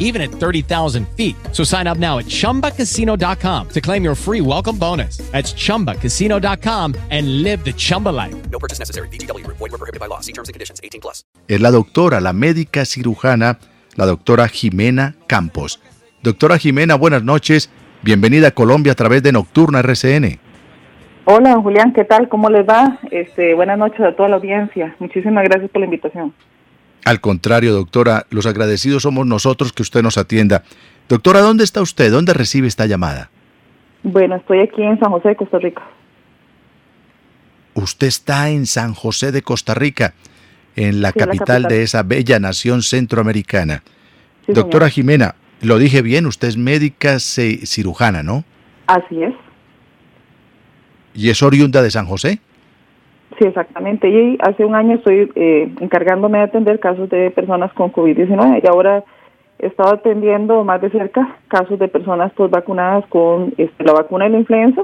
even at 30,000 feet. So sign up now at chumbacasino.com to claim your free welcome bonus. That's chumbacasino.com and live the Chumba life. No purchase necessary. DTW, void, were prohibited by law. See terms and conditions 18 plus. Es la doctora, la médica cirujana, la doctora Jimena Campos. Doctora Jimena, buenas noches. Bienvenida a Colombia a través de Nocturna RCN. Hola, Julián, ¿qué tal? ¿Cómo les va? Este, buenas noches a toda la audiencia. Muchísimas gracias por la invitación. Al contrario, doctora, los agradecidos somos nosotros que usted nos atienda. Doctora, ¿dónde está usted? ¿Dónde recibe esta llamada? Bueno, estoy aquí en San José de Costa Rica. Usted está en San José de Costa Rica, en la, capital, de esa bella nación centroamericana. doctora Jimena, lo dije bien, usted es médica cirujana, ¿no? Así es. ¿Y es oriunda de San José? Sí, exactamente. Y hace un año estoy eh, encargándome de atender casos de personas con COVID-19 y ahora he estado atendiendo más de cerca casos de personas pues vacunadas con este, la vacuna de la influenza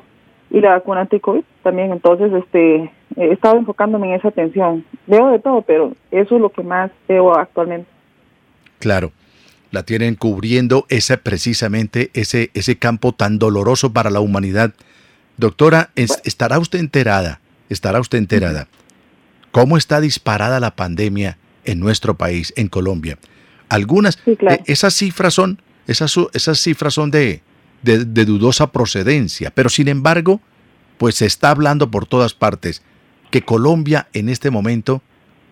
y la vacuna anti-COVID también. Entonces, este, he estado enfocándome en esa atención. Veo de todo, pero eso es lo que más veo actualmente. Claro, la tienen cubriendo ese precisamente ese ese campo tan doloroso para la humanidad Doctora, ¿estará usted enterada? ¿Estará usted enterada? ¿Cómo está disparada la pandemia en nuestro país, en Colombia? Algunas, eh, esas cifras son, esas, esas cifras son de, de, dudosa procedencia, pero sin embargo, pues se está hablando por todas partes que Colombia en este momento,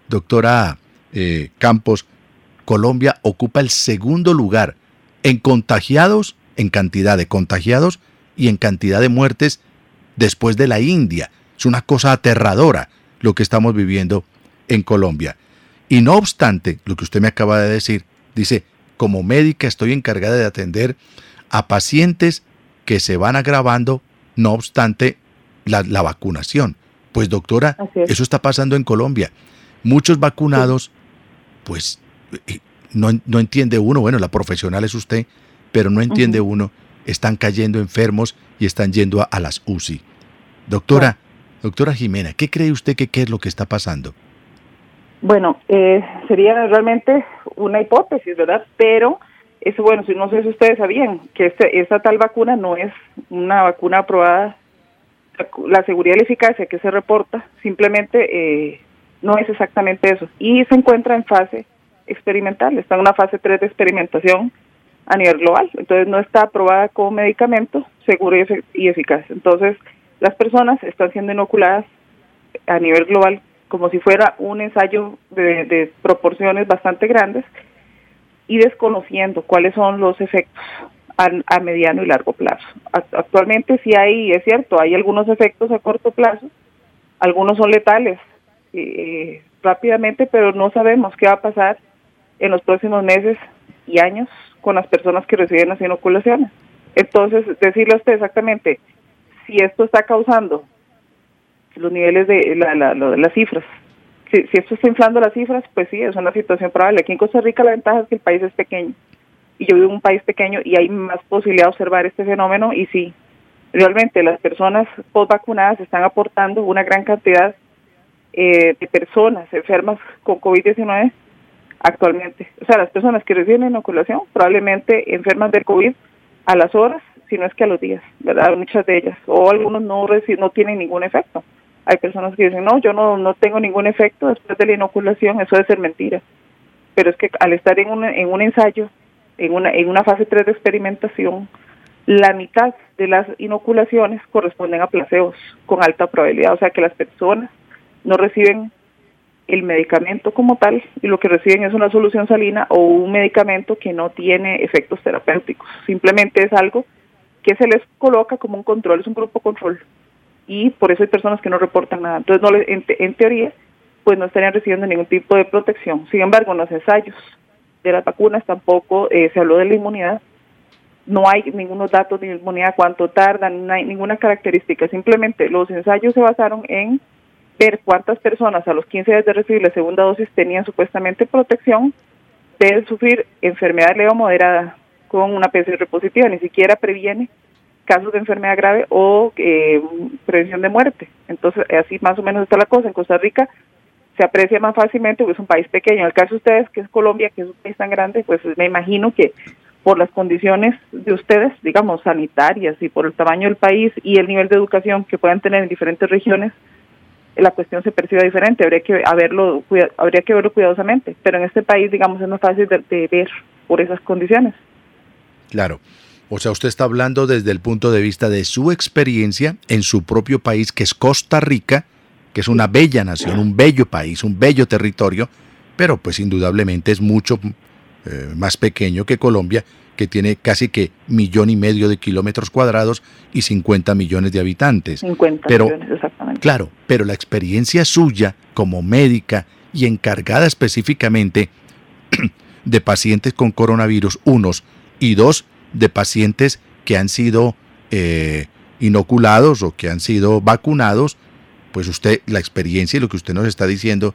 doctora eh, Campos, Colombia ocupa el segundo lugar en contagiados, en cantidad de contagiados y en cantidad de muertes después de la India. Es una cosa aterradora lo que estamos viviendo en Colombia. Y no obstante, lo que usted me acaba de decir, dice, como médica estoy encargada de atender a pacientes que se van agravando, no obstante la, vacunación. Pues doctora, eso está pasando en Colombia. Muchos vacunados, pues eh, no, no, entiende uno, bueno, la profesional es usted, pero no entiende uno están cayendo enfermos y están yendo a, las UCI. Doctora, doctora Jimena, ¿qué cree usted que qué es lo que está pasando? Bueno, eh, sería realmente una hipótesis, ¿verdad? Pero eso, bueno, si no sé si ustedes sabían que este, esta tal vacuna no es una vacuna aprobada, la seguridad y la eficacia que se reporta simplemente eh, no es exactamente eso. Y se encuentra en fase experimental, está en una fase 3 de experimentación a nivel global. Entonces no está aprobada como medicamento seguro y, eficaz. Entonces las personas están siendo inoculadas a nivel global como si fuera un ensayo de, proporciones bastante grandes y desconociendo cuáles son los efectos a, mediano y largo plazo. Actualmente sí hay, es cierto, hay algunos efectos a corto plazo, algunos son letales eh, rápidamente, pero no sabemos qué va a pasar en los próximos meses y años con las personas que reciben las inoculaciones. Entonces, decirle a usted exactamente si esto está causando los niveles de la, la, las cifras. Si, si esto está inflando las cifras, pues sí, es una situación probable. Aquí en Costa Rica la ventaja es que el país es pequeño. Y yo vivo en un país pequeño y hay más posibilidad de observar este fenómeno. Y sí, realmente las personas post vacunadas están aportando una gran cantidad eh, de personas enfermas con COVID-19 actualmente. O sea, las personas que reciben inoculación probablemente enferman del COVID a las horas, si no es que a los días, ¿verdad? Muchas de ellas. O algunos no, no tienen ningún efecto. Hay personas que dicen, no, yo no, no tengo ningún efecto después de la inoculación, eso debe ser mentira. Pero es que al estar en un, en un ensayo, en una, en una fase 3 de experimentación, la mitad de las inoculaciones corresponden a placebos con alta probabilidad. O sea que las personas no reciben el medicamento como tal y lo que reciben es una solución salina o un medicamento que no tiene efectos terapéuticos. Simplemente es algo que se les coloca como un control, es un grupo control. Y por eso hay personas que no reportan nada. Entonces, no en, teoría, pues no estarían recibiendo ningún tipo de protección. Sin embargo, en los ensayos de las vacunas tampoco eh, se habló de la inmunidad. No hay ningunos datos de inmunidad, cuánto tardan, no hay ninguna característica. Simplemente los ensayos se basaron en ver cuántas personas a los 15 días de recibir la segunda dosis tenían supuestamente protección de sufrir enfermedad leve moderada con una PCR positiva, ni siquiera previene casos de enfermedad grave o eh, prevención de muerte. Entonces, así más o menos está la cosa. En Costa Rica se aprecia más fácilmente porque es un país pequeño. En el caso de ustedes, que es Colombia, que es un país tan grande, pues me imagino que por las condiciones de ustedes, digamos, sanitarias y por el tamaño del país y el nivel de educación que puedan tener en diferentes regiones, la cuestión se percibe diferente, habría que haberlo, habría que verlo cuidadosamente, pero en este país, digamos, es más fácil de, ver por esas condiciones. Claro. O sea, usted está hablando desde el punto de vista de su experiencia en su propio país, que es Costa Rica, que es una bella nación, un bello país, un bello territorio, pero pues indudablemente es mucho eh, más pequeño que Colombia, que tiene casi que millón y medio de kilómetros cuadrados y 50 millones de habitantes. 50 pero, millones, exactamente. Claro, pero la experiencia suya como médica y encargada específicamente de pacientes con coronavirus, unos, y dos, de pacientes que han sido eh, inoculados o que han sido vacunados, pues usted, la experiencia y lo que usted nos está diciendo,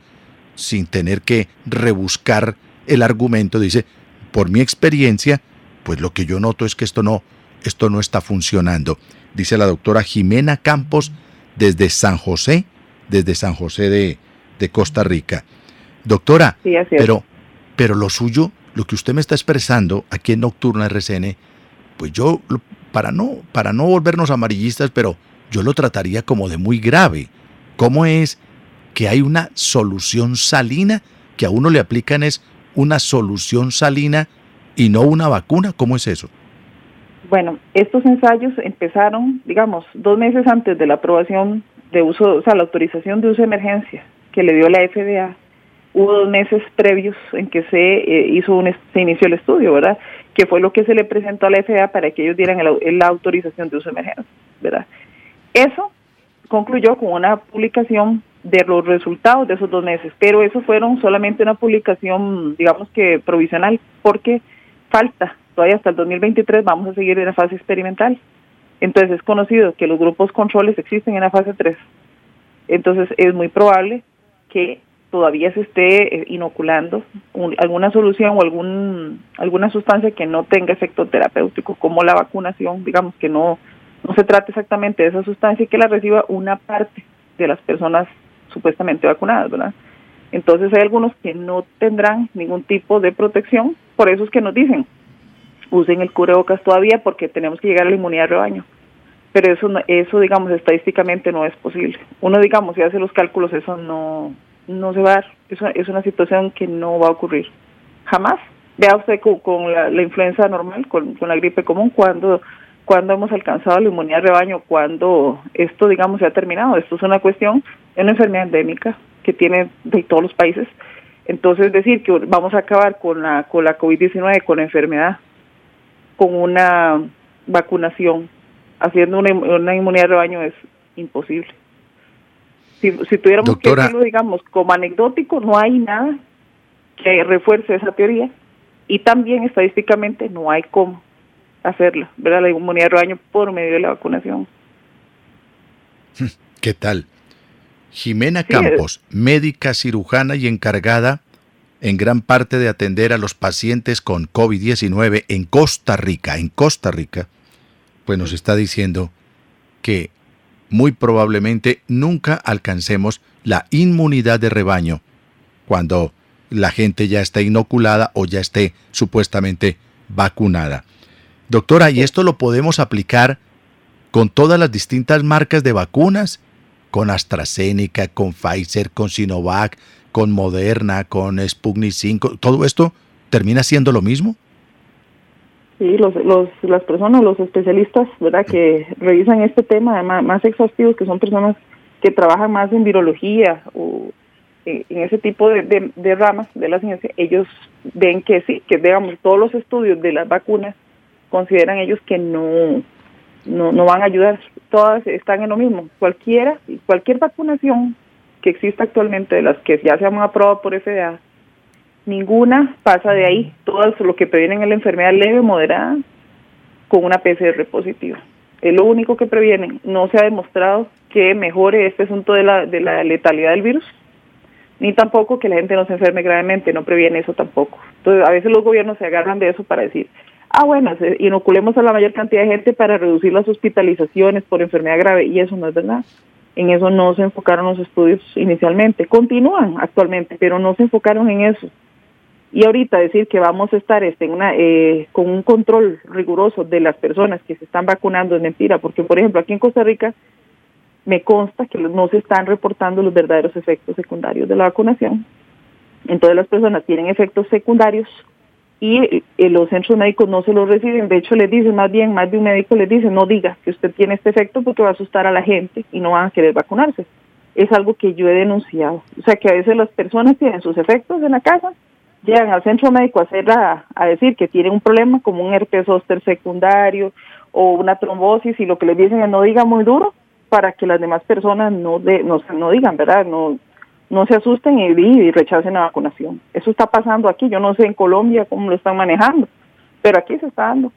sin tener que rebuscar el argumento, dice, por mi experiencia, pues lo que yo noto es que esto no, esto no está funcionando. Dice la doctora Jimena Campos desde San José, desde San José de, Costa Rica. Doctora, pero, pero lo suyo, lo que usted me está expresando aquí en Nocturna RCN, pues yo, para no, para no volvernos amarillistas, pero yo lo trataría como de muy grave. ¿Cómo es que hay una solución salina que a uno le aplican es una solución salina y no una vacuna? ¿Cómo es eso? Bueno, estos ensayos empezaron, digamos, dos meses antes de la aprobación de uso, o sea, la autorización de uso de emergencia que le dio la FDA. Hubo dos meses previos en que se eh, hizo un, se inició el estudio, ¿verdad? Que fue lo que se le presentó a la FDA para que ellos dieran la autorización de uso de emergencia, ¿verdad? Eso concluyó con una publicación de los resultados de esos dos meses, pero eso fueron solamente una publicación, digamos que provisional, porque falta, todavía hasta el 2023 vamos a seguir en la fase experimental. Entonces es conocido que los grupos controles existen en la fase 3. Entonces es muy probable que todavía se esté eh, inoculando alguna solución o algún alguna sustancia que no tenga efecto terapéutico, como la vacunación, digamos que no no se trata exactamente de esa sustancia y que la reciba una parte de las personas supuestamente vacunadas, ¿verdad? Entonces hay algunos que no tendrán ningún tipo de protección, por eso es que nos dicen, usen el cubrebocas todavía porque tenemos que llegar a la inmunidad de rebaño. Pero eso, eso digamos, estadísticamente no es posible. Uno, digamos, si hace los cálculos, eso no, no se va a dar. Eso es una situación que no va a ocurrir. Jamás. Vea usted con, la, influenza normal, con, la gripe común, cuando cuando hemos alcanzado la inmunidad de rebaño, cuando esto, digamos, se ha terminado. Esto es una cuestión, es una enfermedad endémica que tiene de todos los países. Entonces, decir que vamos a acabar con la, con la COVID-19, con la enfermedad, con una vacunación, haciendo una, una inmunidad de rebaño es imposible. Si, si tuviéramos que decirlo, digamos, como anecdótico, no hay nada que refuerce esa teoría y también estadísticamente no hay cómo hacerla, ¿verdad? La inmunidad de rebaño por medio de la vacunación. ¿Qué tal? Jimena Campos, médica cirujana y encargada en gran parte de atender a los pacientes con COVID-19 en Costa Rica, en Costa Rica, pues nos está diciendo que muy probablemente nunca alcancemos la inmunidad de rebaño cuando la gente ya esté inoculada o ya esté supuestamente vacunada. Doctora, ¿y esto lo podemos aplicar con todas las distintas marcas de vacunas? Con AstraZeneca, con Pfizer, con Sinovac, con Moderna, con Sputnik 5, ¿todo esto termina siendo lo mismo? Sí, los, los, las personas, los especialistas, ¿verdad?, que revisan este tema más, más exhaustivos, que son personas que trabajan más en virología o, en ese tipo de, de, ramas de la ciencia, ellos ven que sí, que digamos, todos los estudios de las vacunas consideran ellos que no, no, no van a ayudar, todas están en lo mismo. Cualquiera, cualquier vacunación que exista actualmente, de las que ya se han aprobado por FDA, ninguna pasa de ahí. Todas lo que previenen la enfermedad leve o moderada con una PCR positiva. Es lo único que previenen. No se ha demostrado que mejore este asunto de la, de la letalidad del virus, ni tampoco que la gente no se enferme gravemente, no previene eso tampoco. Entonces, a veces los gobiernos se agarran de eso para decir, ah, bueno, inoculemos a la mayor cantidad de gente para reducir las hospitalizaciones por enfermedad grave, y eso no es verdad. En eso no se enfocaron los estudios inicialmente. Continúan actualmente, pero no se enfocaron en eso. Y ahorita decir que vamos a estar este, una, eh, con un control riguroso de las personas que se están vacunando es mentira, porque por ejemplo aquí en Costa Rica me consta que no se están reportando los verdaderos efectos secundarios de la vacunación. Entonces las personas tienen efectos secundarios y eh, los centros médicos no se los reciben. De hecho, les dicen, más bien, más de un médico les dice, no diga que usted tiene este efecto porque va a asustar a la gente y no van a querer vacunarse. Es algo que yo he denunciado. O sea, que a veces las personas tienen sus efectos en la casa, llegan al centro médico a, hacer a, decir que tienen un problema como un herpes zóster secundario o una trombosis y lo que les dicen es no diga muy duro para que las demás personas no, de, no, no digan, ¿verdad? No, no se asusten y, rechacen la vacunación. Eso está pasando aquí, yo no sé en Colombia cómo lo están manejando, pero aquí se está dando.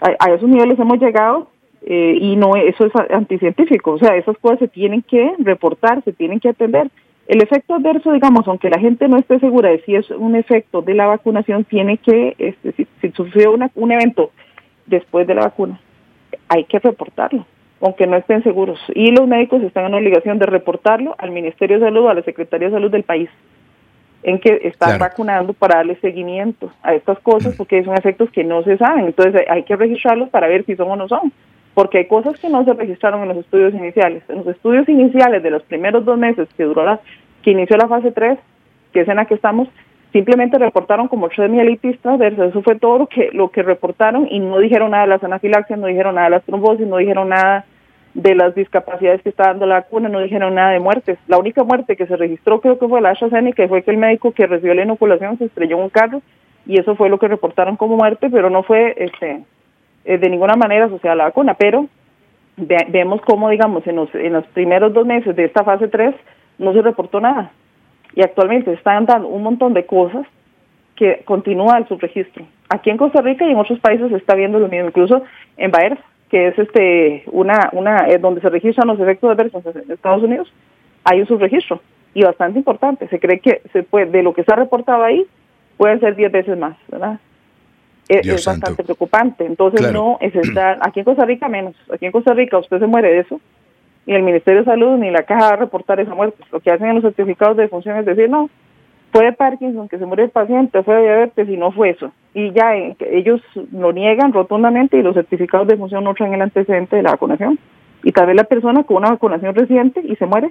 A, esos niveles hemos llegado eh, y no eso es anticientífico, o sea, esas cosas se tienen que reportar, se tienen que atender. El efecto adverso, digamos, aunque la gente no esté segura de si es un efecto de la vacunación, tiene que, este, si, si sufrió un evento después de la vacuna, hay que reportarlo aunque no estén seguros. Y los médicos están en obligación de reportarlo al Ministerio de Salud, a la Secretaría de Salud del país, en que están vacunando para darle seguimiento a estas cosas, porque son efectos que no se saben. Entonces hay que registrarlos para ver si son o no son, porque hay cosas que no se registraron en los estudios iniciales. En los estudios iniciales de los primeros dos meses que duró la, que inició la fase 3, que es en la que estamos, simplemente reportaron como tres mielitis transversa, eso fue todo lo que, lo que reportaron y no dijeron nada de las anafilaxias, no dijeron nada de las trombosis, no dijeron nada de las discapacidades que está dando la vacuna, no dijeron nada de muertes. La única muerte que se registró creo que fue la AstraZeneca, que fue que el médico que recibió la inoculación se estrelló un carro y eso fue lo que reportaron como muerte, pero no fue este eh, de ninguna manera asociada a la vacuna, pero vemos cómo, digamos, en los, en los primeros dos meses de esta fase 3 no se reportó nada y actualmente están dando un montón de cosas que continúa el subregistro. Aquí en Costa Rica y en otros países se está viendo lo mismo, incluso en Bayer, que es este una una eh, donde se registran los efectos adversos en Estados Unidos, hay un subregistro y bastante importante. Se cree que se puede de lo que se ha reportado ahí pueden ser 10 veces más, ¿verdad? Es, bastante preocupante. Entonces no es estar aquí en Costa Rica menos. Aquí en Costa Rica usted se muere de eso ni el Ministerio de Salud ni la caja va a reportar esa muerte. Lo que hacen en los certificados de defunción es decir, no, fue Parkinson, que se murió el paciente, fue de diabetes y no fue eso. Y ya eh, ellos lo niegan rotundamente y los certificados de defunción no traen el antecedente de la vacunación. Y tal vez la persona con una vacunación reciente y se muere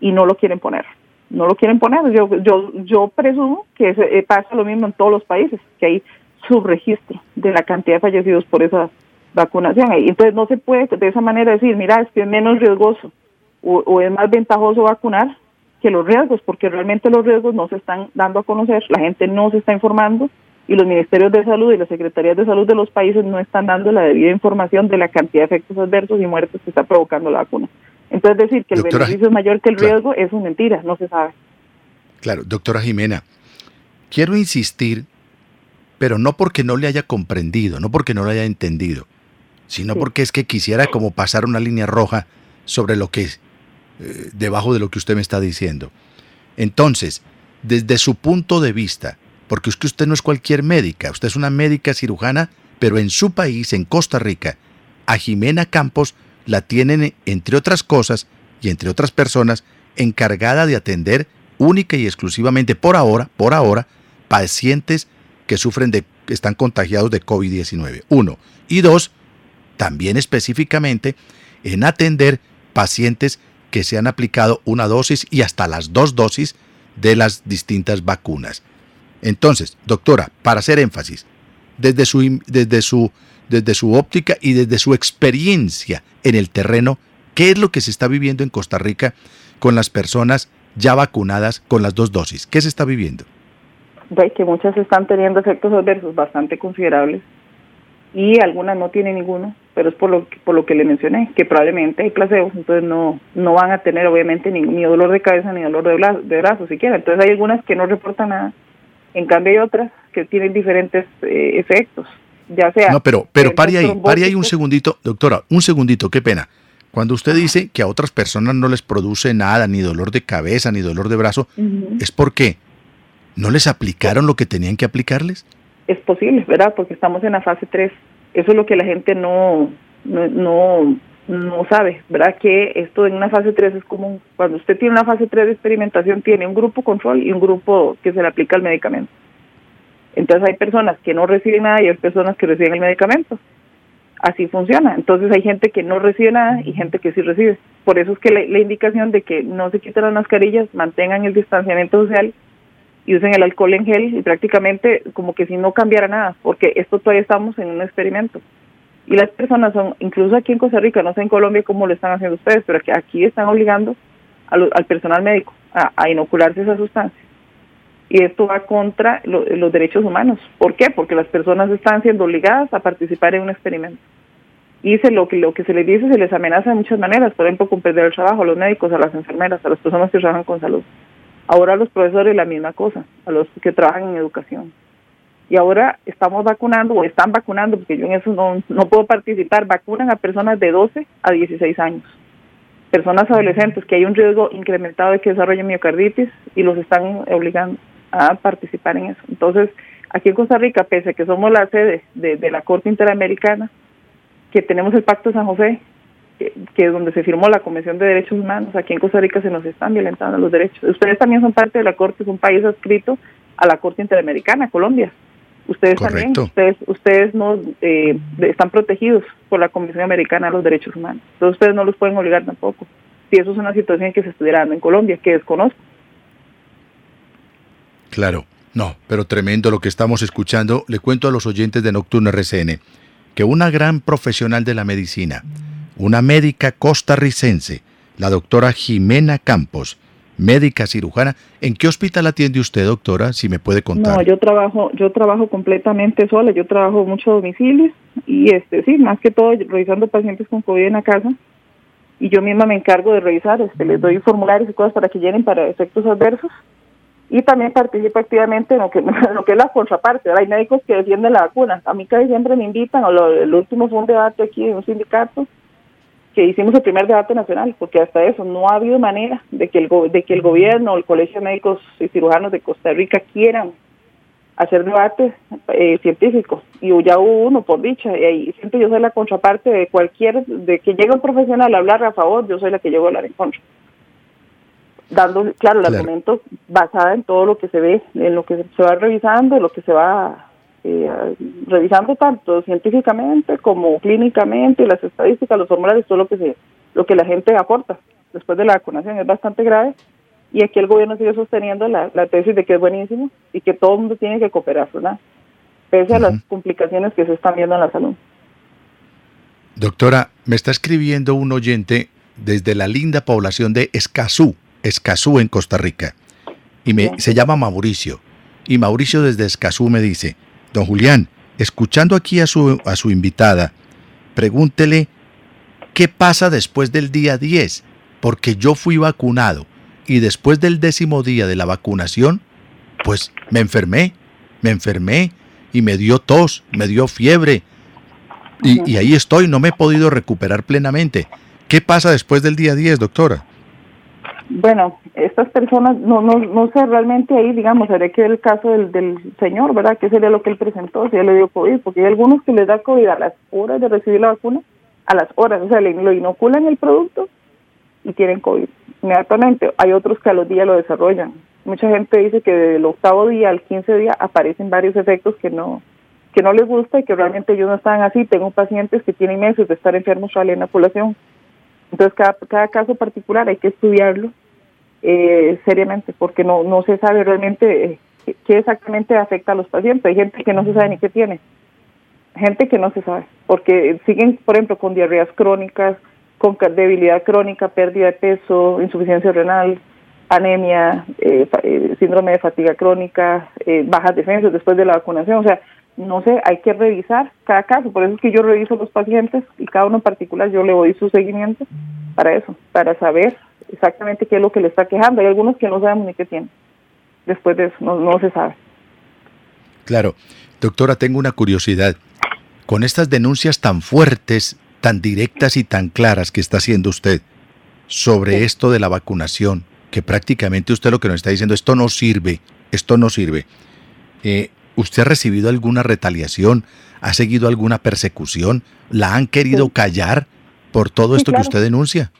y no lo quieren poner. No lo quieren poner. Yo yo yo presumo que eh, pasa lo mismo en todos los países, que hay subregistro de la cantidad de fallecidos por esa vacunación. Y entonces no se puede de esa manera decir, mira, es que es menos riesgoso o, es más ventajoso vacunar que los riesgos, porque realmente los riesgos no se están dando a conocer, la gente no se está informando y los ministerios de salud y las secretarías de salud de los países no están dando la debida información de la cantidad de efectos adversos y muertes que está provocando la vacuna. Entonces decir que el beneficio es mayor que el riesgo es una mentira, no se sabe. Claro, doctora Jimena, quiero insistir, pero no porque no le haya comprendido, no porque no lo haya entendido, sino porque es que quisiera como pasar una línea roja sobre lo que es, eh, debajo de lo que usted me está diciendo. Entonces, desde su punto de vista, porque es que usted no es cualquier médica, usted es una médica cirujana, pero en su país, en Costa Rica, a Jimena Campos la tienen, entre otras cosas y entre otras personas, encargada de atender única y exclusivamente por ahora, por ahora, pacientes que sufren de, están contagiados de COVID-19. Uno. Y dos, también específicamente en atender pacientes que se han aplicado una dosis y hasta las dos dosis de las distintas vacunas. Entonces, doctora, para hacer énfasis, desde su, desde su, desde su óptica y desde su experiencia en el terreno, ¿qué es lo que se está viviendo en Costa Rica con las personas ya vacunadas con las dos dosis? ¿Qué se está viviendo? Que muchas están teniendo efectos adversos bastante considerables y algunas no tienen ninguno, pero es por lo, por lo que le mencioné, que probablemente hay placebos, entonces no, no van a tener obviamente ni, ni dolor de cabeza ni dolor de, de brazos siquiera. Entonces hay algunas que no reportan nada, en cambio hay otras que tienen diferentes eh, efectos, ya sea... No, pero, pero pare ahí, pare ahí un segundito, doctora, un segundito, qué pena. Cuando usted dice que a otras personas no les produce nada, ni dolor de cabeza, ni dolor de brazo, ¿es porque no les aplicaron lo que tenían que aplicarles? es posible, ¿verdad? Porque estamos en la fase 3. Eso es lo que la gente no, no, no, sabe, ¿verdad? Que esto en una fase 3 es como cuando usted tiene una fase 3 de experimentación, tiene un grupo control y un grupo que se le aplica el medicamento. Entonces hay personas que no reciben nada y hay personas que reciben el medicamento. Así funciona. Entonces hay gente que no recibe nada y gente que sí recibe. Por eso es que la, la indicación de que no se quiten las mascarillas, mantengan el distanciamiento social y usen el alcohol en gel y prácticamente como que si no cambiara nada, porque esto todavía estamos en un experimento. Y las personas son, incluso aquí en Costa Rica, no sé en Colombia cómo lo están haciendo ustedes, pero aquí están obligando al personal médico a, inocularse esa sustancia. Y esto va contra los derechos humanos. ¿Por qué? Porque las personas están siendo obligadas a participar en un experimento. Y se, lo, lo que se les dice se les amenaza de muchas maneras, por ejemplo, con perder el trabajo a los médicos, a las enfermeras, a las personas que trabajan con salud. Ahora los profesores la misma cosa, a los que trabajan en educación. Y ahora estamos vacunando o están vacunando, porque yo en eso no, no puedo participar, vacunan a personas de 12 a 16 años. Personas adolescentes que hay un riesgo incrementado de que desarrollen miocarditis y los están obligando a participar en eso. Entonces, aquí en Costa Rica, pese a que somos la sede de, de la Corte Interamericana, que tenemos el Pacto de San José, que, es donde se firmó la Convención de Derechos Humanos, aquí en Costa Rica se nos están violentando los derechos. Ustedes también son parte de la Corte, es un país adscrito a la Corte Interamericana, Colombia. Ustedes también, ustedes, ustedes no eh, están protegidos por la Convención Americana de los Derechos Humanos. Entonces ustedes no los pueden obligar tampoco. Si eso es una situación que se estuviera dando en Colombia, que desconozco. Claro, no, pero tremendo lo que estamos escuchando. Le cuento a los oyentes de Nocturno RCN que una gran profesional de la medicina, una médica costarricense, la doctora Jimena Campos, médica cirujana. ¿En qué hospital atiende usted, doctora? Si me puede contar. No, yo trabajo, yo trabajo completamente sola, yo trabajo mucho domicilio y este sí, más que todo revisando pacientes con COVID en la casa y yo misma me encargo de revisar, este, les doy formularios y cosas para que llenen para efectos adversos y también participo activamente en lo que, lo que es la contraparte. Hay médicos que defienden la vacuna. A mí casi siempre me invitan, o lo, el último fue un debate aquí en un sindicato que hicimos el primer debate nacional, porque hasta eso no ha habido manera de que el, de que el gobierno o el Colegio de Médicos y Cirujanos de Costa Rica quieran hacer debates eh, científicos. Y ya hubo uno, por dicha, y siempre yo soy la contraparte de cualquier, de que llegue un profesional a hablar a favor, yo soy la que llego a hablar en contra. Dando, claro, el argumento basado en todo lo que se ve, en lo que se va revisando, en lo que se va eh, revisando tanto científicamente como clínicamente, las estadísticas, los formularios, todo lo que se, lo que la gente aporta después de la vacunación es bastante grave y aquí el gobierno sigue sosteniendo la, tesis de que es buenísimo y que todo el mundo tiene que cooperar, ¿verdad? Pese a las complicaciones que se están viendo en la salud. Doctora, me está escribiendo un oyente desde la linda población de Escazú, Escazú en Costa Rica, y me, se llama Mauricio. Y Mauricio desde Escazú me dice, Don Julián, escuchando aquí a su, a su invitada, pregúntele qué pasa después del día 10, porque yo fui vacunado y después del décimo día de la vacunación, pues me enfermé, me enfermé y me dio tos, me dio fiebre. Y, y ahí estoy, no me he podido recuperar plenamente. ¿Qué pasa después del día 10, doctora? Bueno, estas personas, no, no, no sé realmente ahí, digamos, haré que el caso del, del señor, ¿verdad? ¿Qué sería lo que él presentó? Si él le dio COVID, porque hay algunos que les da COVID a las horas de recibir la vacuna, a las horas, o sea, le, lo inoculan el producto y tienen COVID inmediatamente. Hay otros que a los días lo desarrollan. Mucha gente dice que del octavo día al quince día aparecen varios efectos que no que no les gusta y que realmente ellos no están así. Tengo pacientes que tienen meses de estar enfermos en la población entonces, cada, cada caso particular hay que estudiarlo eh, seriamente porque no, no se sabe realmente eh, qué exactamente afecta a los pacientes. Hay gente que no se sabe ni qué tiene, gente que no se sabe, porque siguen, por ejemplo, con diarreas crónicas, con debilidad crónica, pérdida de peso, insuficiencia renal, anemia, eh, eh, síndrome de fatiga crónica, bajas defensas después de la vacunación. O sea, no sé, hay que revisar cada caso. Por eso es que yo reviso los pacientes y cada uno en particular yo le doy su seguimiento para eso, para saber exactamente qué es lo que le está quejando. Hay algunos que no sabemos ni qué tienen. Después de eso, no se sabe. Claro. Doctora, tengo una curiosidad. Con estas denuncias tan fuertes, tan directas y tan claras que está haciendo usted sobre esto de la vacunación, que prácticamente usted lo que nos está diciendo, esto no sirve, esto no sirve. Eh, ¿Usted ha recibido alguna retaliación? ¿Ha seguido alguna persecución? ¿La han querido callar por todo esto que usted denuncia?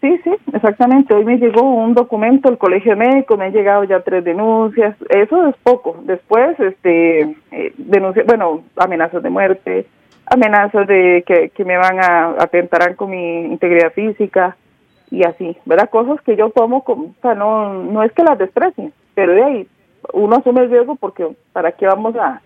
Sí, sí, exactamente. Hoy me llegó un documento del Colegio Médico, me han llegado ya tres denuncias. Eso es poco. Después, este, eh, denuncia, bueno, amenazas de muerte, amenazas de que, que me van a atentar con mi integridad física y así, ¿verdad? Cosas que yo tomo, o sea, no, no es que las desprecien, pero de ahí uno asume el riesgo porque ¿para qué vamos a...?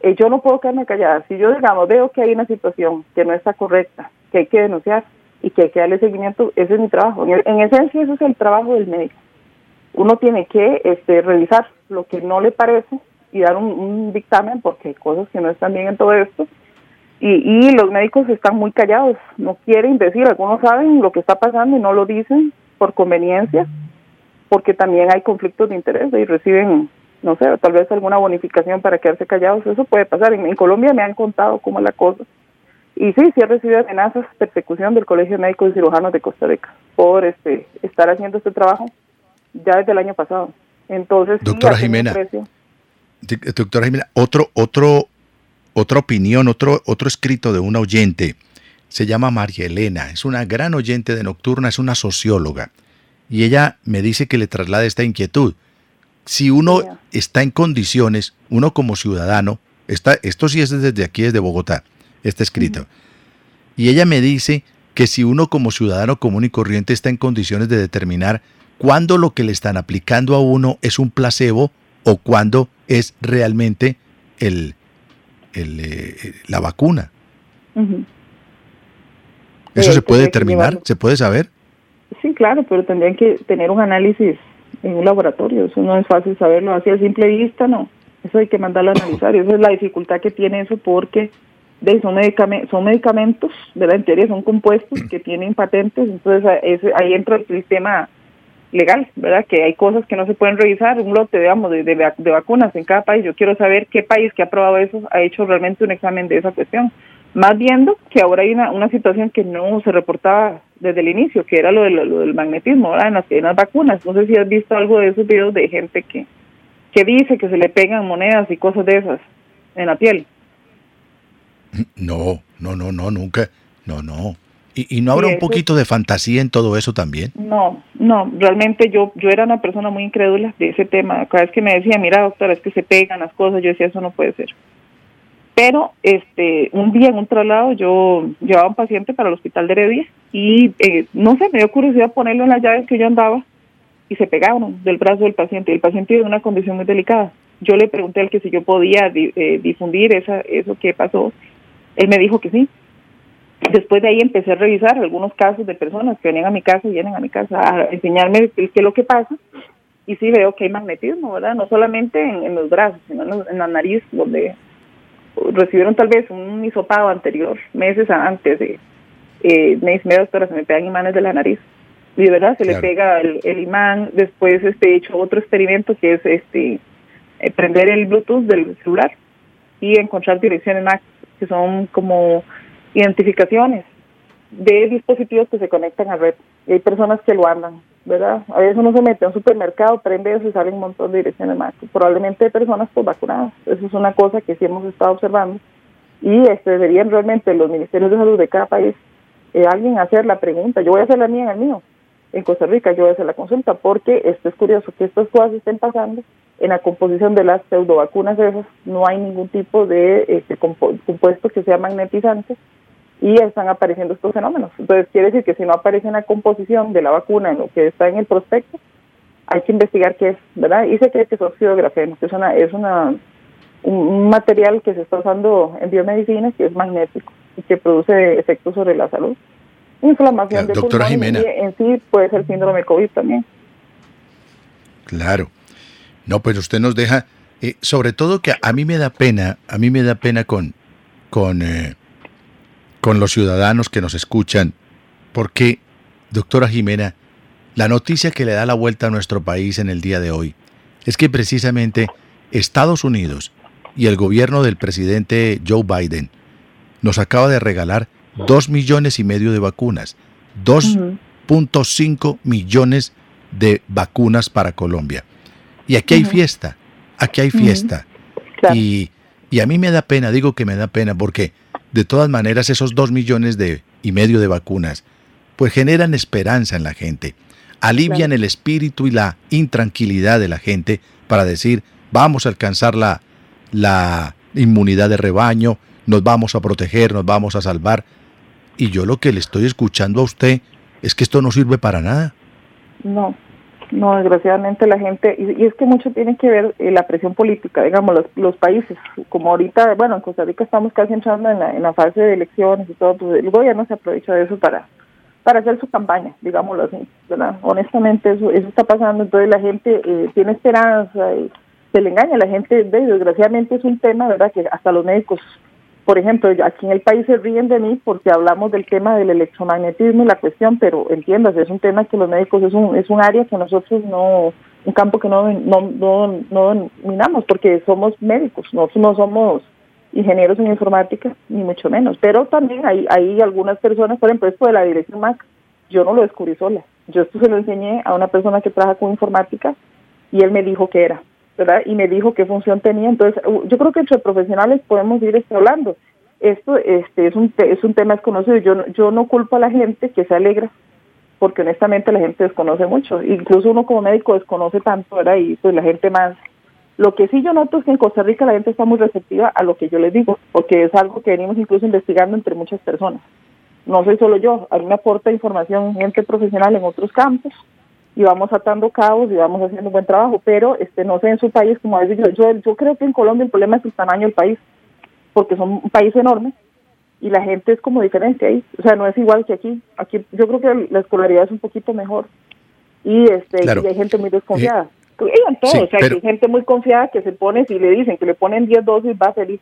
Eh, yo no puedo quedarme callada. Si yo, digamos, veo que hay una situación que no está correcta, que hay que denunciar y que hay que darle seguimiento, ese es mi trabajo. En, esencia, eso es el trabajo del médico. Uno tiene que este, revisar lo que no le parece y dar un, dictamen porque hay cosas que no están bien en todo esto y, y los médicos están muy callados, no quieren decir, algunos saben lo que está pasando y no lo dicen por conveniencia, porque también hay conflictos de interés y reciben, no sé, tal vez alguna bonificación para quedarse callados, eso puede pasar. En, Colombia me han contado cómo es la cosa. Y sí, sí he recibido amenazas, persecución del Colegio Médico de Cirujanos de Costa Rica por este estar haciendo este trabajo ya desde el año pasado. Entonces, doctora Jimena, doctora Jimena, otro otro otra opinión, otro, otro escrito de una oyente. Se llama María Elena, es una gran oyente de Nocturna, es una socióloga. Y ella me dice que le traslade esta inquietud. Si uno está en condiciones, uno como ciudadano, está, esto sí es desde aquí, desde Bogotá, este escrito. Y ella me dice que si uno como ciudadano común y corriente está en condiciones de determinar cuándo lo que le están aplicando a uno es un placebo o cuándo es realmente el, el, eh, la vacuna. ¿Eso se puede determinar? ¿Se puede saber? Sí, claro, pero tendrían que tener un análisis en un laboratorio. Eso no es fácil saberlo así a simple vista, no. Eso hay que mandarlo a analizar. esa es la dificultad que tiene eso porque de, son, medicamentos, son medicamentos, ¿verdad? En teoría son compuestos que tienen patentes, entonces ahí entra el sistema legal, ¿verdad? Que hay cosas que no se pueden revisar, un lote, digamos, de, de, vacunas en cada país. Yo quiero saber qué país que ha aprobado eso ha hecho realmente un examen de esa cuestión. Más viendo que ahora hay una, una situación que no se reportaba desde el inicio, que era lo, de, lo del magnetismo, ¿verdad? En las, en las vacunas. No sé si has visto algo de esos videos de gente que, que dice que se le pegan monedas y cosas de esas en la piel. No, no, no, no, nunca. No, no. ¿Y, no habrá un poquito de fantasía en todo eso también? No, no, realmente yo yo era una persona muy incrédula de ese tema. Cada vez que me decía, mira doctora, es que se pegan las cosas, yo decía, eso no puede ser. Pero este un día en un traslado yo llevaba a un paciente para el hospital de Heredia y eh, no sé, me dio curiosidad ponerlo en las llaves que yo andaba y se pegaron del brazo del paciente. El paciente en una condición muy delicada. Yo le pregunté al que si yo podía eh, difundir esa, eso que pasó. Él me dijo que sí, Después de ahí empecé a revisar algunos casos de personas que venían a mi casa y vienen a mi casa a enseñarme qué es lo que pasa. Y sí veo que hay magnetismo, ¿verdad? No solamente en, los brazos, sino en, la nariz, donde recibieron tal vez un hisopado anterior, meses antes de, eh, me dice, doctora, se me pegan imanes de la nariz. Y de verdad se le pega el, imán. Después este, he hecho otro experimento que es este eh, prender el Bluetooth del celular y encontrar direcciones MAC, que son como identificaciones de dispositivos que se conectan a red. Y hay personas que lo andan, ¿verdad? A veces uno se mete a un supermercado, prende eso y sale un montón de direcciones más. Probablemente hay personas pues vacunadas. Eso es una cosa que sí hemos estado observando. Y este, deberían realmente los ministerios de salud de cada país, eh, alguien hacer la pregunta. Yo voy a hacer la mía en el mío. En Costa Rica yo voy a hacer la consulta porque esto es curioso que estas cosas estén pasando en la composición de las pseudovacunas esas no hay ningún tipo de este, compuesto que sea magnetizante y están apareciendo estos fenómenos. Entonces quiere decir que si no aparece en la composición de la vacuna, en lo que está en el prospecto, hay que investigar qué es, ¿verdad? Y se cree que es óxido de grafeno, que es una, es una un material que se está usando en biomedicina que es magnético y que produce efectos sobre la salud. Inflamación de doctora Jimena. en sí puede ser síndrome COVID también. Claro. No, pues usted nos deja, eh, sobre todo que a mí me da pena, a mí me da pena con, con, eh, con los ciudadanos que nos escuchan, porque, doctora Jimena, la noticia que le da la vuelta a nuestro país en el día de hoy es que precisamente Estados Unidos y el gobierno del presidente Joe Biden nos acaba de regalar dos millones y medio de vacunas, 2.5 millones de vacunas para Colombia. Y aquí hay fiesta, aquí hay fiesta. Y, y, a mí me da pena, digo que me da pena, porque de todas maneras esos dos millones de, y medio de vacunas, pues generan esperanza en la gente, alivian el espíritu y la intranquilidad de la gente para decir, vamos a alcanzar la, la inmunidad de rebaño, nos vamos a proteger, nos vamos a salvar. Y yo lo que le estoy escuchando a usted es que esto no sirve para nada. No, no, desgraciadamente la gente, y, es que mucho tiene que ver eh, la presión política, digamos, los, los, países, como ahorita, bueno, en Costa Rica estamos casi entrando en la, en la fase de elecciones y todo, pues el gobierno se aprovecha de eso para para hacer su campaña, digámoslo así, ¿verdad? Honestamente eso, eso está pasando, entonces la gente eh, tiene esperanza y se le engaña, la gente, desgraciadamente es un tema, ¿verdad? Que hasta los médicos por ejemplo, aquí en el país se ríen de mí porque hablamos del tema del electromagnetismo y la cuestión, pero entiendas, es un tema que los médicos es un, es un área que nosotros no, un campo que no, no, no, no dominamos porque somos médicos, nosotros no somos ingenieros en informática, ni mucho menos. Pero también hay, hay algunas personas, por ejemplo, esto de la dirección Mac, yo no lo descubrí sola. Yo esto se lo enseñé a una persona que trabaja con informática y él me dijo que era. Y me dijo qué función tenía. Entonces, yo creo que entre profesionales podemos ir hablando. Esto este, es, un, es un tema desconocido. Yo, yo no culpo a la gente que se alegra, porque honestamente la gente desconoce mucho. Incluso uno como médico desconoce tanto, ¿verdad? Y pues la gente más... Lo que sí yo noto es que en Costa Rica la gente está muy receptiva a lo que yo les digo, porque es algo que venimos incluso investigando entre muchas personas. No soy solo yo, a mí me aporta información gente profesional en otros campos, y vamos atando cabos y vamos haciendo un buen trabajo, pero este no sé en su país, como yo, yo, yo creo que en Colombia el problema es el tamaño del país, porque son un país enorme y la gente es como diferente ahí, o sea, no es igual que aquí, aquí yo creo que la escolaridad es un poquito mejor y este y hay gente muy desconfiada. Eh, todos, o sea, hay gente muy confiada que se pone, si le dicen que le ponen 10 dosis, va feliz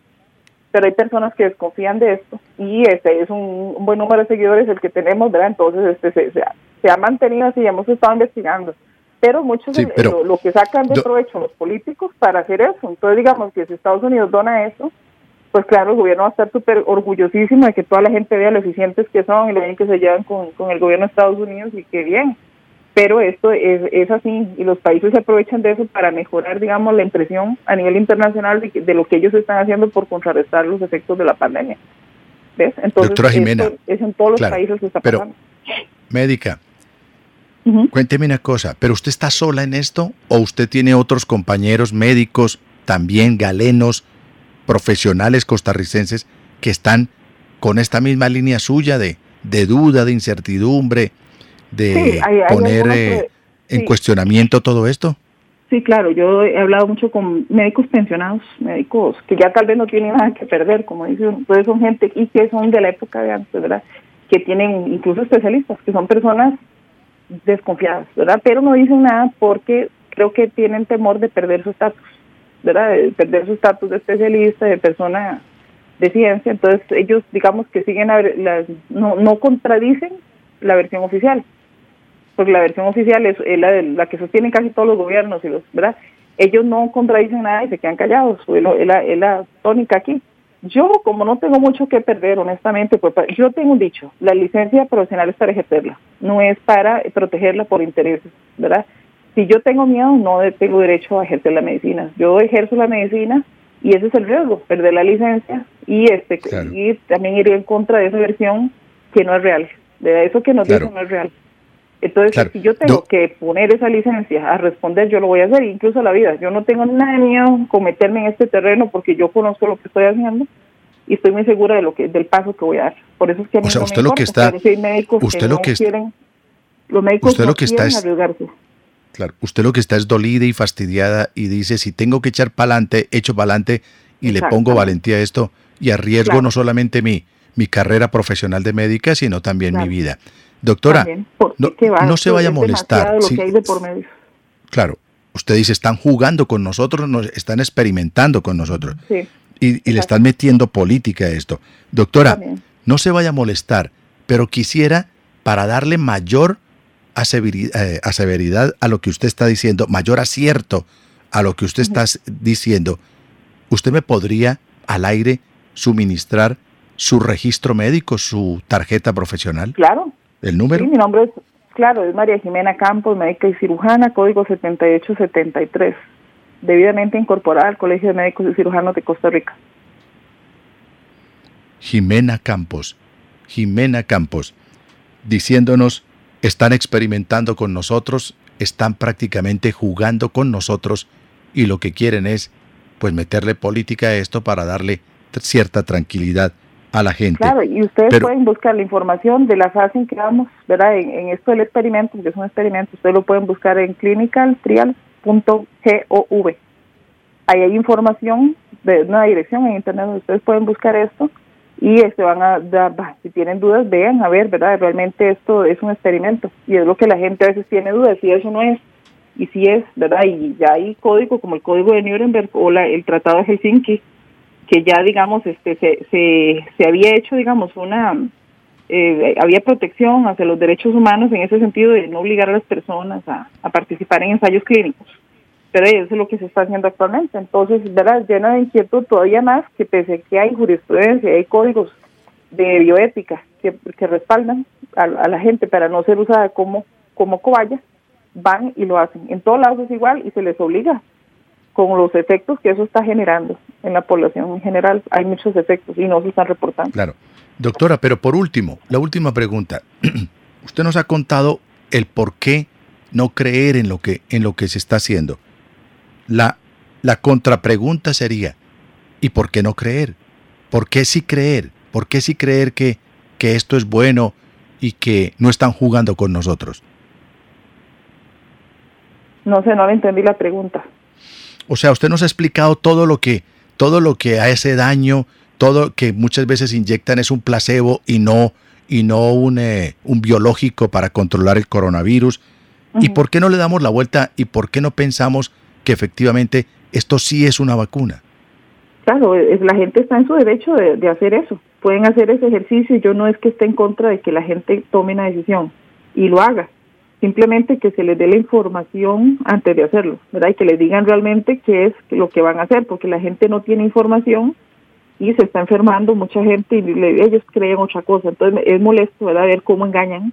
pero hay personas que desconfían de esto y este es un, buen número de seguidores el que tenemos, ¿verdad? Entonces este se, se, ha mantenido así, hemos estado investigando. Pero muchos lo, que sacan de provecho los políticos para hacer eso. Entonces, digamos que si Estados Unidos dona eso, pues claro, el gobierno va a estar súper orgullosísimo de que toda la gente vea lo eficientes que son y lo bien que se llevan con, con el gobierno de Estados Unidos y que bien pero esto es, es así y los países se aprovechan de eso para mejorar, digamos, la impresión a nivel internacional de, lo que ellos están haciendo por contrarrestar los efectos de la pandemia. ¿Ves? Entonces, Doctora Jimena, es en todos los países que está pero, cuénteme una cosa, ¿pero usted está sola en esto o usted tiene otros compañeros médicos, también galenos, profesionales costarricenses, que están con esta misma línea suya de, de duda, de incertidumbre, de poner eh, en cuestionamiento todo esto? Sí, claro, yo he hablado mucho con médicos pensionados, médicos que ya tal vez no tienen nada que perder, como dicen, pues son gente y que son de la época de antes, ¿verdad? Que tienen incluso especialistas, que son personas desconfiadas, ¿verdad? Pero no dicen nada porque creo que tienen temor de perder su estatus, ¿verdad? De perder su estatus de especialista, de persona de ciencia, entonces ellos digamos que siguen, a, las, no, no contradicen la versión oficial, porque la versión oficial es, la, de, la que sostienen casi todos los gobiernos, y los, ¿verdad? Ellos no contradicen nada y se quedan callados, es, la, es la tónica aquí. Yo, como no tengo mucho que perder, honestamente, pues yo tengo un dicho, la licencia profesional es para ejercerla, no es para protegerla por intereses, ¿verdad? Si yo tengo miedo, no tengo derecho a ejercer la medicina. Yo ejerzo la medicina y ese es el riesgo, perder la licencia y este y también ir en contra de esa versión que no es real, de eso que nos dicen no es real. Entonces, si yo tengo que poner esa licencia a responder, yo lo voy a hacer, incluso la vida. Yo no tengo nada de miedo con meterme en este terreno porque yo conozco lo que estoy haciendo y estoy muy segura de lo que del paso que voy a dar. Por eso es que a mí o sea, no usted me lo que está, usted lo que quieren, los médicos usted lo que está es, arriesgarse. Claro, usted lo que está es dolida y fastidiada y dice, si tengo que echar para adelante, echo para adelante y le pongo valentía a esto y arriesgo no solamente mi, mi carrera profesional de médica, sino también mi vida. Doctora, no, se vaya a molestar. Claro, usted dice, están jugando con nosotros, nos están experimentando con nosotros. Sí. Y, y le están metiendo política a esto. Doctora, no se vaya a molestar, pero quisiera, para darle mayor eh, aseveridad a lo que usted está diciendo, mayor acierto a lo que usted está diciendo, ¿usted me podría al aire suministrar su registro médico, su tarjeta profesional? Claro. ¿El número? Sí, mi nombre es, claro, es María Jimena Campos, médica y cirujana, código 7873, debidamente incorporada al Colegio de Médicos y Cirujanos de Costa Rica. Jimena Campos, Jimena Campos, diciéndonos, están experimentando con nosotros, están prácticamente jugando con nosotros y lo que quieren es pues meterle política a esto para darle cierta tranquilidad a la gente. Claro, y ustedes pueden buscar la información de la fase en que vamos, ¿verdad? En, esto del experimento, que es un experimento, ustedes lo pueden buscar en clinicaltrial.gov. Ahí hay información de una dirección en internet donde ustedes pueden buscar esto y este van a dar, si tienen dudas, vean a ver, ¿verdad? Realmente esto es un experimento y es lo que la gente a veces tiene dudas, si eso no es y si es, ¿verdad? Y ya hay código como el código de Nuremberg o la, el Tratado de Helsinki, que ya, digamos, este se, se, se había hecho, digamos, una, eh, había protección hacia los derechos humanos en ese sentido de no obligar a las personas a, a participar en ensayos clínicos pero eso es lo que se está haciendo actualmente. Entonces, ¿verdad? Llena de inquietud todavía más que pese a que hay jurisprudencia, hay códigos de bioética que, que respaldan a, la gente para no ser usada como, como cobaya, van y lo hacen. En todos lados es igual y se les obliga con los efectos que eso está generando en la población en general. Hay muchos efectos y no se están reportando. Claro. Doctora, pero por último, la última pregunta. Usted nos ha contado el por qué no creer en lo que, en lo que se está haciendo. La, la contrapregunta sería, ¿y por qué no creer? ¿Por qué sí creer? ¿Por qué sí creer que, que esto es bueno y que no están jugando con nosotros? No sé, no le entendí la pregunta. O sea, usted nos ha explicado todo lo que, todo lo que hace daño, todo que muchas veces inyectan es un placebo y no, y no un, eh, un biológico para controlar el coronavirus. ¿Y por qué no le damos la vuelta y por qué no pensamos que efectivamente esto sí es una vacuna. Claro, la gente está en su derecho de, hacer eso. Pueden hacer ese ejercicio. Yo no es que esté en contra de que la gente tome una decisión y lo haga. Simplemente que se les dé la información antes de hacerlo, ¿verdad? Y que les digan realmente qué es lo que van a hacer, porque la gente no tiene información y se está enfermando mucha gente y ellos creen otra cosa. Entonces es molesto, ¿verdad? Ver cómo engañan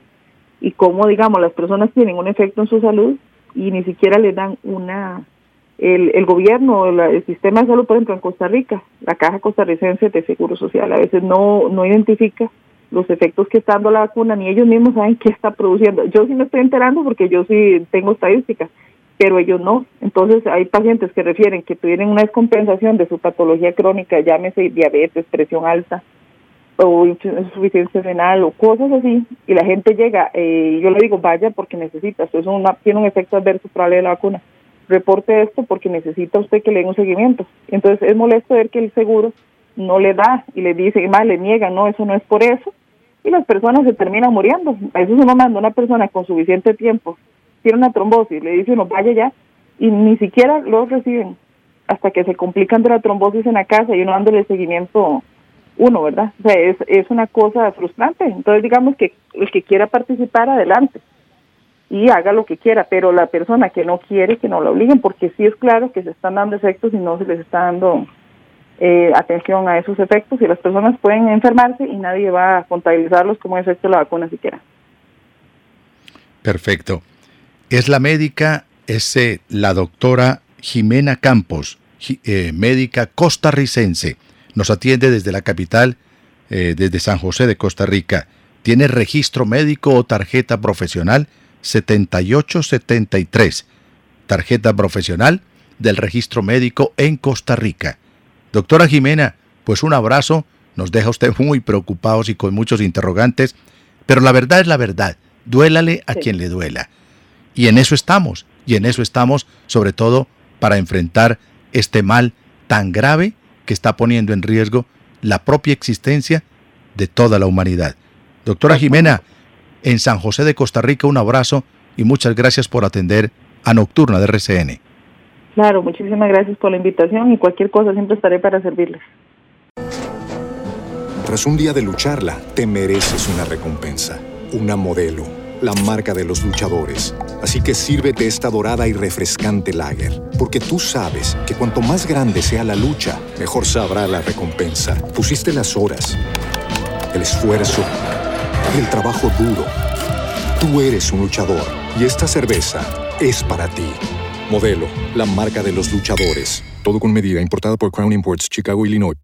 y cómo, digamos, las personas tienen un efecto en su salud y ni siquiera les dan una el, el gobierno, el, sistema de salud, por ejemplo, en Costa Rica, la Caja Costarricense de Seguro Social, a veces no, no identifica los efectos que está dando la vacuna, ni ellos mismos saben qué está produciendo. Yo sí me estoy enterando porque yo sí tengo estadísticas, pero ellos no. Entonces hay pacientes que refieren que tuvieron una descompensación de su patología crónica, llámese diabetes, presión alta o insuficiencia renal o cosas así, y la gente llega, eh, yo le digo, vaya porque necesita, eso es una, tiene un efecto adverso probable de la vacuna reporte esto porque necesita usted que le den un seguimiento. Entonces es molesto ver que el seguro no le da y le dice, más le niega, no, eso no es por eso. Y las personas se terminan muriendo. A se lo manda una persona con suficiente tiempo, tiene una trombosis, le dice uno, vaya ya, y ni siquiera lo reciben hasta que se complican de la trombosis en la casa y uno dándole seguimiento uno, ¿verdad? O sea, es, es una cosa frustrante. Entonces digamos que el que quiera participar, adelante y haga lo que quiera, pero la persona que no quiere, que no la obliguen, porque sí es claro que se están dando efectos y no se les está dando eh, atención a esos efectos y las personas pueden enfermarse y nadie va a contabilizarlos como efecto de la vacuna siquiera. Perfecto. Es la médica, es eh, la doctora Jimena Campos, eh, médica costarricense. Nos atiende desde la capital, desde San José de Costa Rica. Tiene registro médico o tarjeta profesional 7873, tarjeta profesional del registro médico en Costa Rica. Doctora Jimena, pues un abrazo, nos deja usted muy preocupados y con muchos interrogantes, pero la verdad es la verdad, duélale a quien le duela. Y en eso estamos, y en eso estamos sobre todo para enfrentar este mal tan grave que está poniendo en riesgo la propia existencia de toda la humanidad. Doctora Jimena, en San José de Costa Rica. Un abrazo y muchas gracias por atender a Nocturna de RCN. Claro, muchísimas gracias por la invitación y cualquier cosa siempre estaré para servirles. Tras un día de lucharla, te mereces una recompensa, una modelo, la marca de los luchadores. Así que sírvete esta dorada y refrescante lager, porque tú sabes que cuanto más grande sea la lucha, mejor sabrá la recompensa. Pusiste las horas, el esfuerzo, el trabajo duro. Tú eres un luchador y esta cerveza es para ti. Modelo, la marca de los luchadores. Todo con medida, importada por Crown Imports, Chicago, Illinois.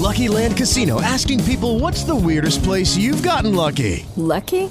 Lucky Land Casino asking people what's the weirdest place you've gotten lucky? Lucky?